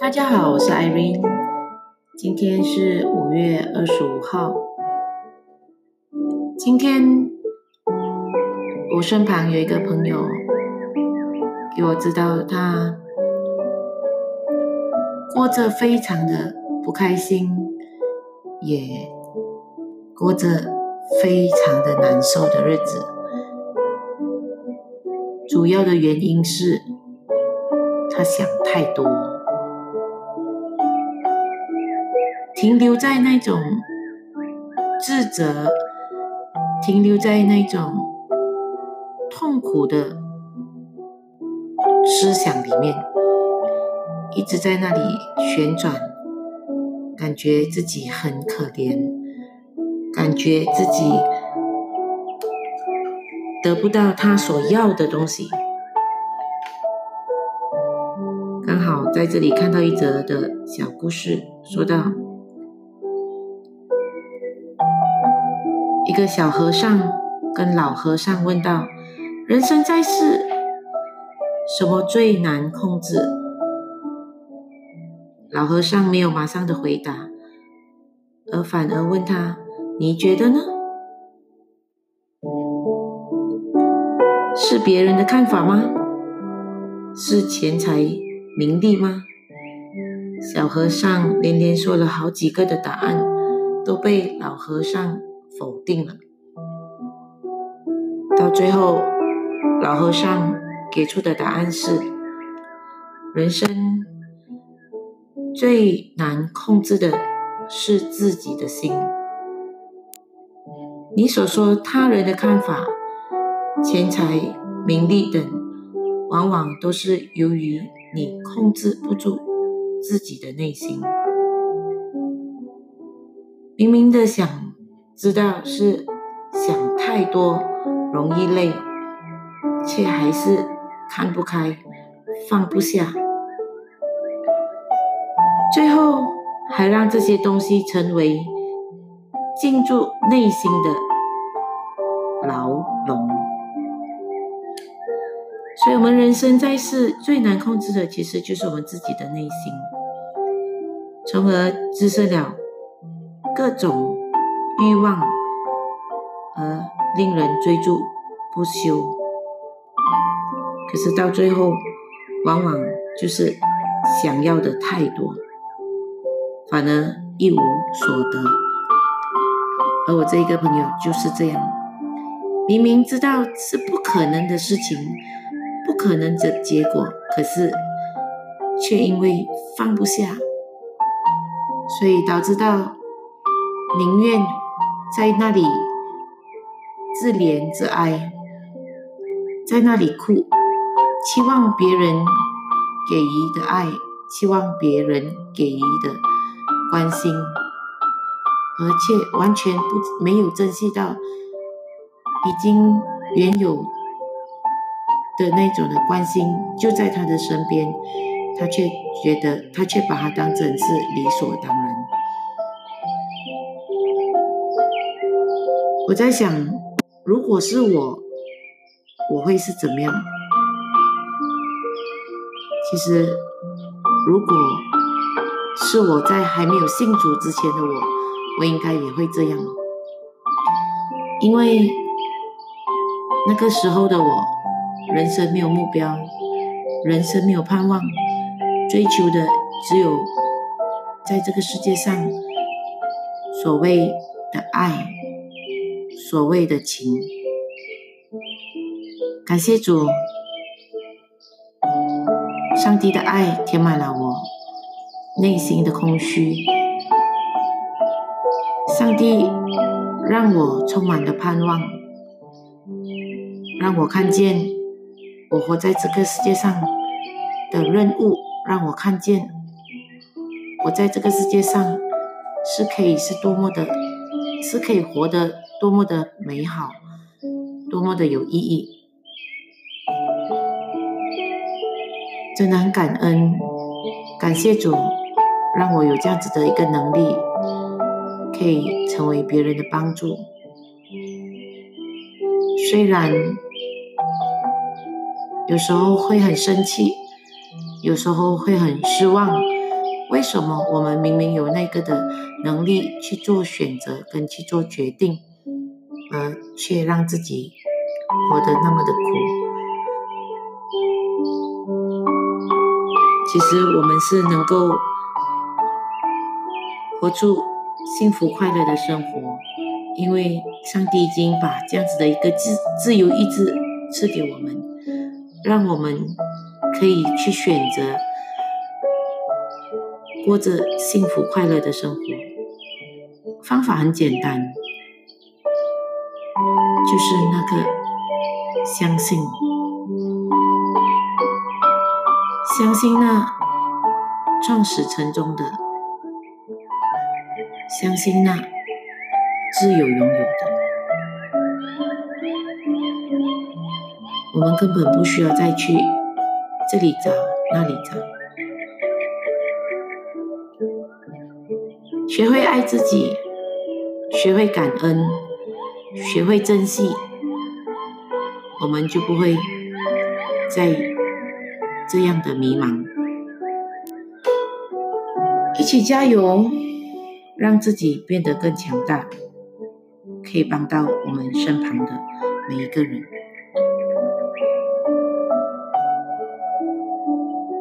大家好，我是 Irene，今天是五月二十五号。今天我身旁有一个朋友给我知道，他过着非常的不开心，也过着非常的难受的日子。主要的原因是他想太多。停留在那种自责，停留在那种痛苦的思想里面，一直在那里旋转，感觉自己很可怜，感觉自己得不到他所要的东西。刚好在这里看到一则的小故事，说到。一个小和尚跟老和尚问道：“人生在世，什么最难控制？”老和尚没有马上的回答，而反而问他：“你觉得呢？是别人的看法吗？是钱财名利吗？”小和尚连连说了好几个的答案，都被老和尚。否定了，到最后，老和尚给出的答案是：人生最难控制的是自己的心。你所说他人的看法、钱财、名利等，往往都是由于你控制不住自己的内心，明明的想。知道是想太多容易累，却还是看不开、放不下，最后还让这些东西成为进驻内心的牢笼。所以，我们人生在世最难控制的，其实就是我们自己的内心，从而滋生了各种。欲望而令人追逐不休，可是到最后，往往就是想要的太多，反而一无所得。而我这一个朋友就是这样，明明知道是不可能的事情，不可能的结果，可是却因为放不下，所以导致到宁愿。在那里自怜自哀，在那里哭，期望别人给予的爱，期望别人给予的关心，而且完全不没有珍惜到已经原有的那种的关心就在他的身边，他却觉得他却把它当成是理所当然。我在想，如果是我，我会是怎么样？其实，如果是我在还没有信主之前的我，我应该也会这样，因为那个时候的我，人生没有目标，人生没有盼望，追求的只有在这个世界上所谓的爱。所谓的情，感谢主，上帝的爱填满了我。内心的空虚，上帝让我充满了盼望，让我看见我活在这个世界上的任务，让我看见我在这个世界上是可以是多么的，是可以活得。多么的美好，多么的有意义，真的很感恩，感谢主，让我有这样子的一个能力，可以成为别人的帮助。虽然有时候会很生气，有时候会很失望，为什么我们明明有那个的能力去做选择跟去做决定，而却让自己活得那么的苦？其实我们是能够活出幸福快乐的生活，因为上帝已经把这样子的一个自自由意志赐给我们，让我们可以去选择。过着幸福快乐的生活，方法很简单，就是那个相信，相信那创始成终的，相信那自由拥有的，我们根本不需要再去这里找那里找。学会爱自己，学会感恩，学会珍惜，我们就不会再这样的迷茫。一起加油，让自己变得更强大，可以帮到我们身旁的每一个人。